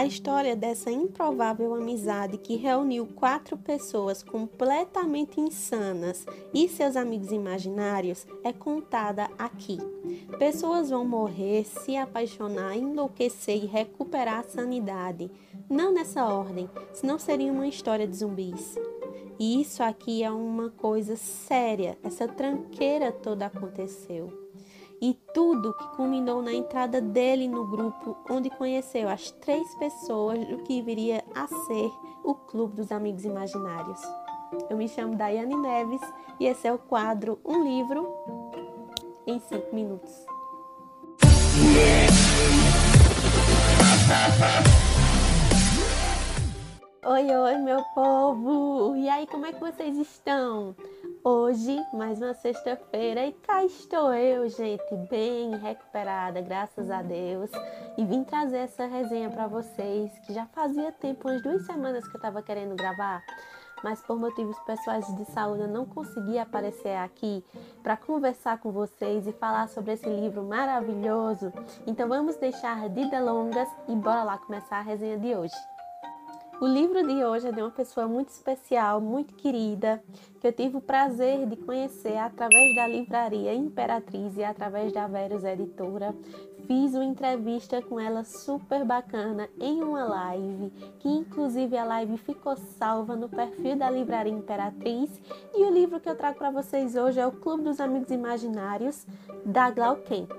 A história dessa improvável amizade que reuniu quatro pessoas completamente insanas e seus amigos imaginários é contada aqui. Pessoas vão morrer, se apaixonar, enlouquecer e recuperar a sanidade. Não nessa ordem, senão seria uma história de zumbis. E isso aqui é uma coisa séria. Essa tranqueira toda aconteceu e tudo que culminou na entrada dele no grupo, onde conheceu as três pessoas do que viria a ser o Clube dos Amigos Imaginários. Eu me chamo Daiane Neves e esse é o quadro Um Livro em 5 Minutos. Oi, oi, meu povo! E aí, como é que vocês estão? Hoje, mais uma sexta-feira, e cá estou eu, gente, bem recuperada, graças a Deus, e vim trazer essa resenha para vocês, que já fazia tempo, umas duas semanas que eu estava querendo gravar, mas por motivos pessoais de saúde eu não consegui aparecer aqui para conversar com vocês e falar sobre esse livro maravilhoso. Então vamos deixar de delongas e bora lá começar a resenha de hoje. O livro de hoje é de uma pessoa muito especial, muito querida, que eu tive o prazer de conhecer através da livraria Imperatriz e através da Verus Editora. Fiz uma entrevista com ela super bacana em uma live, que inclusive a live ficou salva no perfil da livraria Imperatriz. E o livro que eu trago para vocês hoje é O Clube dos Amigos Imaginários, da Glau Kemp.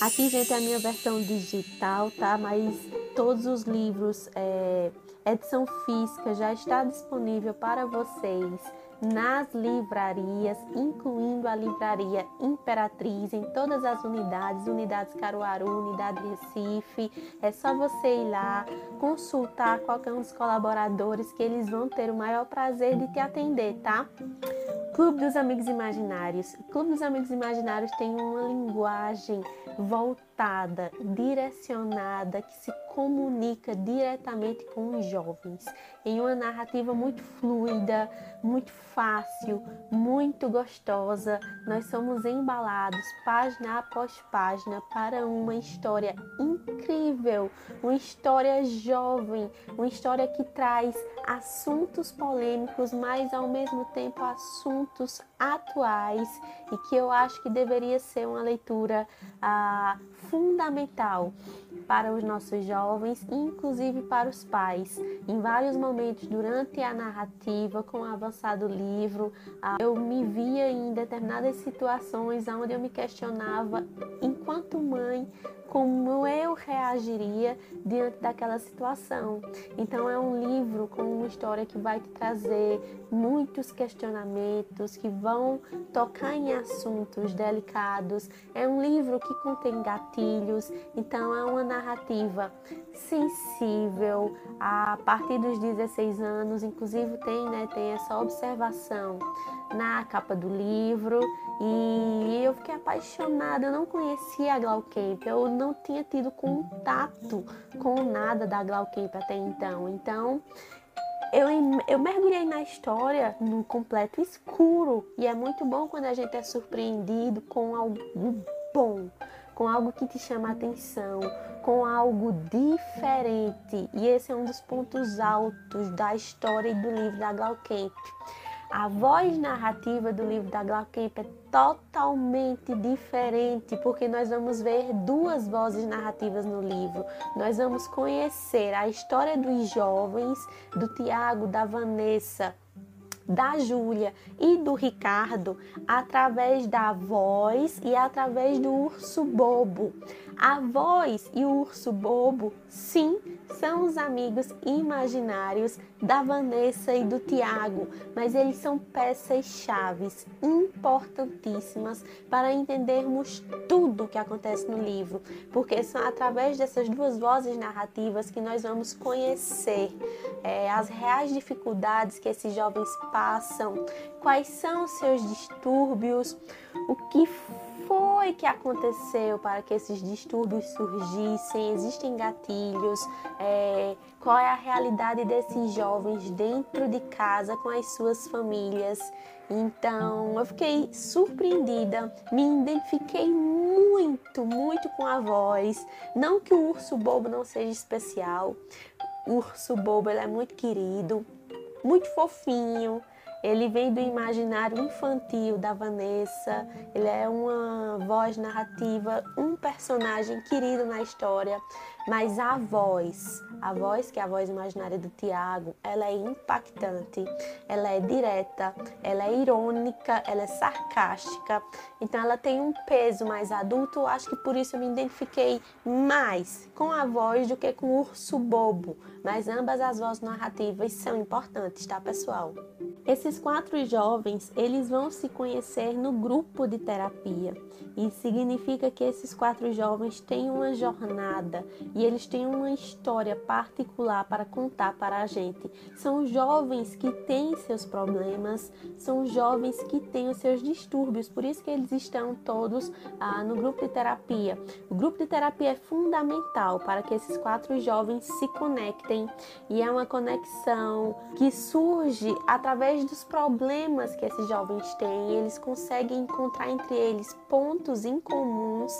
Aqui, gente, é a minha versão digital, tá? Mas todos os livros, é, edição física, já está disponível para vocês nas livrarias, incluindo a livraria Imperatriz, em todas as unidades, unidades Caruaru, unidade Recife. É só você ir lá, consultar qualquer um dos colaboradores que eles vão ter o maior prazer de te atender, tá? Clube dos Amigos Imaginários. O Clube dos Amigos Imaginários tem uma linguagem voltada, direcionada, que se comunica diretamente com os jovens, em uma narrativa muito fluida, muito fácil, muito gostosa. Nós somos embalados página após página para uma história incrível, uma história jovem, uma história que traz assuntos polêmicos, mas ao mesmo tempo assuntos atuais e que eu acho que deveria ser uma leitura ah, fundamental para os nossos jovens, inclusive para os pais. Em vários momentos durante a narrativa, com o avançar do livro, eu me via em determinadas situações onde eu me questionava, enquanto mãe, como eu reagiria diante daquela situação. Então é um livro com uma história que vai te trazer muitos questionamentos que vão tocar em assuntos delicados. É um livro que contém gatilhos, então é uma narrativa sensível a partir dos 16 anos, inclusive tem, né, tem essa observação na capa do livro e eu fiquei apaixonada. Eu não conhecia a Glaucamp, eu não tinha tido contato com nada da Glaucamp até então. Então eu, eu mergulhei na história no completo escuro e é muito bom quando a gente é surpreendido com algo bom, com algo que te chama a atenção, com algo diferente. E esse é um dos pontos altos da história e do livro da Glaucamp. A voz narrativa do livro da Glaucamp é totalmente diferente, porque nós vamos ver duas vozes narrativas no livro. Nós vamos conhecer a história dos jovens, do Tiago, da Vanessa, da Júlia e do Ricardo através da voz e através do urso bobo. A voz e o urso bobo, sim, são os amigos imaginários da Vanessa e do Tiago, mas eles são peças chaves importantíssimas para entendermos tudo o que acontece no livro, porque são através dessas duas vozes narrativas que nós vamos conhecer é, as reais dificuldades que esses jovens passam, quais são os seus distúrbios, o que foi que aconteceu para que esses distúrbios surgissem? Existem gatilhos? É, qual é a realidade desses jovens dentro de casa com as suas famílias? Então eu fiquei surpreendida, me identifiquei muito, muito com a voz. Não que o urso bobo não seja especial, o urso bobo ele é muito querido, muito fofinho, ele vem do imaginário infantil da Vanessa. Ele é uma voz narrativa, um personagem querido na história, mas a voz, a voz que é a voz imaginária do Tiago, ela é impactante, ela é direta, ela é irônica, ela é sarcástica. Então ela tem um peso mais adulto. Acho que por isso eu me identifiquei mais com a voz do que com o urso bobo. Mas ambas as vozes narrativas são importantes, tá, pessoal? Esses quatro jovens, eles vão se conhecer no grupo de terapia. E significa que esses quatro jovens têm uma jornada e eles têm uma história particular para contar para a gente. São jovens que têm seus problemas, são jovens que têm os seus distúrbios, por isso que eles estão todos ah, no grupo de terapia. O grupo de terapia é fundamental para que esses quatro jovens se conectem e é uma conexão que surge através dos problemas que esses jovens têm. Eles conseguem encontrar entre eles pontos em comuns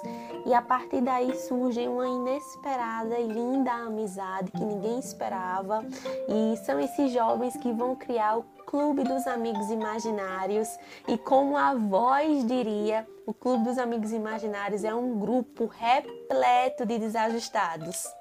e a partir daí surge uma inesperada e linda amizade que ninguém esperava. E são esses jovens que vão criar o Clube dos Amigos Imaginários e como a voz diria, o Clube dos Amigos Imaginários é um grupo repleto de desajustados.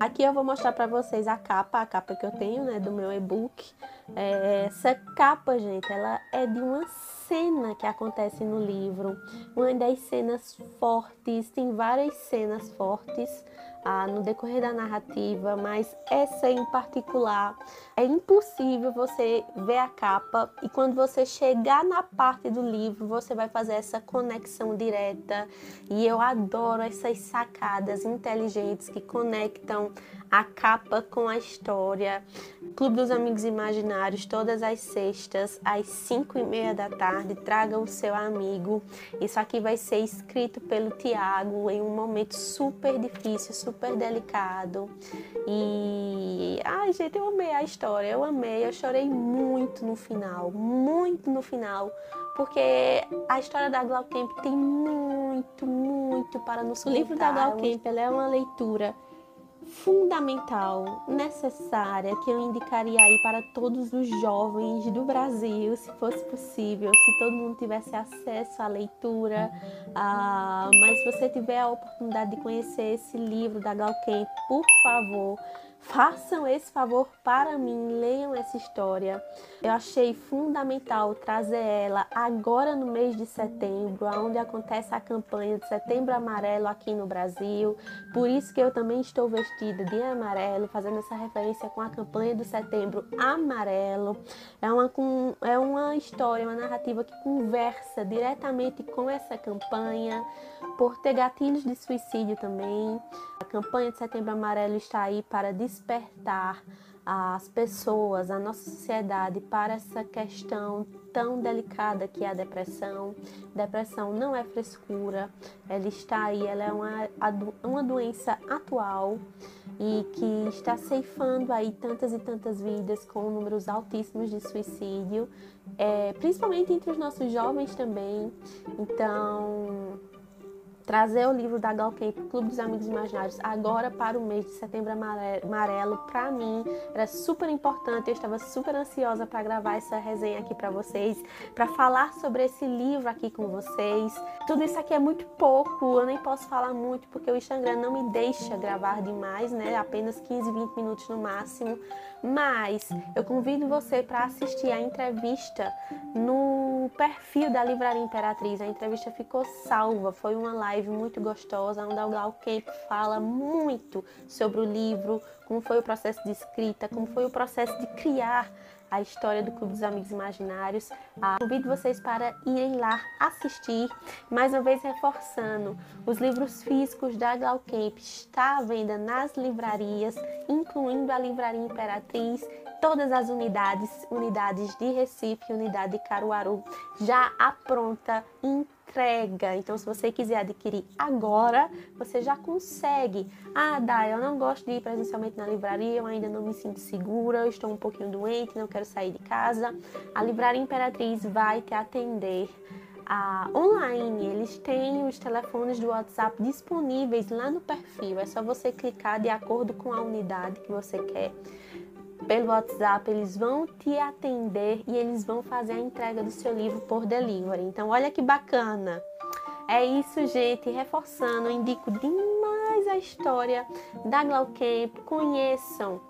Aqui eu vou mostrar para vocês a capa, a capa que eu tenho, né, do meu e-book. É, essa capa, gente, ela é de uma cena que acontece no livro, uma das cenas fortes, tem várias cenas fortes ah, no decorrer da narrativa, mas essa em particular é impossível você ver a capa e quando você chegar na parte do livro você vai fazer essa conexão direta e eu adoro essas sacadas inteligentes que conectam a capa com a história. Clube dos Amigos Imaginários, todas as sextas, às 5 e meia da tarde. Traga o seu amigo. Isso aqui vai ser escrito pelo Tiago em um momento super difícil, super delicado. E. Ai, gente, eu amei a história. Eu amei. Eu chorei muito no final. Muito no final. Porque a história da Glaucamp tem muito, muito para nos contar. O livro da Glaucamp é uma leitura fundamental, necessária, que eu indicaria aí para todos os jovens do Brasil, se fosse possível, se todo mundo tivesse acesso à leitura. Ah, mas se você tiver a oportunidade de conhecer esse livro da Galquem, por favor, Façam esse favor para mim, leiam essa história. Eu achei fundamental trazer ela agora no mês de setembro, onde acontece a campanha de Setembro Amarelo aqui no Brasil. Por isso que eu também estou vestida de amarelo, fazendo essa referência com a campanha do Setembro Amarelo. É uma, é uma história, uma narrativa que conversa diretamente com essa campanha, por ter gatilhos de suicídio também. A campanha de Setembro Amarelo está aí para despertar as pessoas, a nossa sociedade para essa questão tão delicada que é a depressão. Depressão não é frescura, ela está aí, ela é uma, uma doença atual e que está ceifando aí tantas e tantas vidas com números altíssimos de suicídio, é, principalmente entre os nossos jovens também. Então, trazer o livro da Galcamp, Clube dos Amigos Imaginários, agora para o mês de setembro amarelo, para mim era super importante. Eu estava super ansiosa para gravar essa resenha aqui para vocês, para falar sobre esse livro aqui com vocês. Tudo isso aqui é muito pouco, eu nem posso falar muito porque o Instagram não me deixa gravar demais, né? Apenas 15, 20 minutos no máximo. Mas eu convido você para assistir a entrevista no perfil da Livraria Imperatriz. A entrevista ficou salva, foi uma live muito gostosa, onde o Gal Camp fala muito sobre o livro, como foi o processo de escrita, como foi o processo de criar a história do Clube dos Amigos Imaginários. Ah, convido vocês para irem lá assistir. Mais uma vez reforçando, os livros físicos da Glaucamp está à venda nas livrarias, incluindo a Livraria Imperatriz todas as unidades, unidades de Recife, unidade de Caruaru, já apronta, entrega. Então, se você quiser adquirir agora, você já consegue. Ah, Dá, eu não gosto de ir presencialmente na livraria, eu ainda não me sinto segura, eu estou um pouquinho doente, não quero sair de casa. A Livraria Imperatriz vai te atender ah, online. Eles têm os telefones do WhatsApp disponíveis lá no perfil. É só você clicar de acordo com a unidade que você quer. Pelo WhatsApp, eles vão te atender e eles vão fazer a entrega do seu livro por delivery. Então, olha que bacana! É isso, gente. Reforçando, indico demais a história da Glaucamp. Conheçam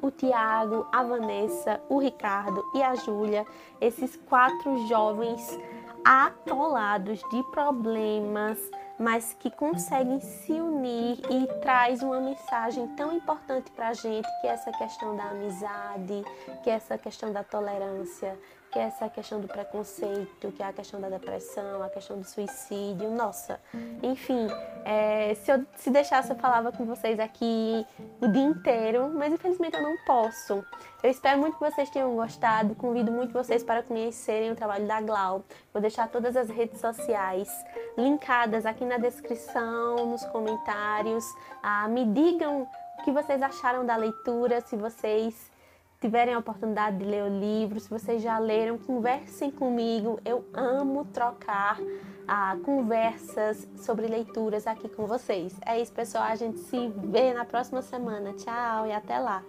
o Tiago, a Vanessa, o Ricardo e a Júlia, esses quatro jovens atolados de problemas, mas que conseguem se unir e traz uma mensagem tão importante para a gente que é essa questão da amizade, que é essa questão da tolerância, que é essa questão do preconceito, que é a questão da depressão, a questão do suicídio. Nossa, enfim, é, se eu se deixasse eu falava com vocês aqui o dia inteiro, mas infelizmente eu não posso. Eu espero muito que vocês tenham gostado. Convido muito vocês para conhecerem o trabalho da Glau. Vou deixar todas as redes sociais linkadas aqui na descrição, nos comentários. Ah, me digam o que vocês acharam da leitura, se vocês tiverem a oportunidade de ler o livro, se vocês já leram, conversem comigo. Eu amo trocar ah, conversas sobre leituras aqui com vocês. É isso, pessoal. A gente se vê na próxima semana. Tchau e até lá.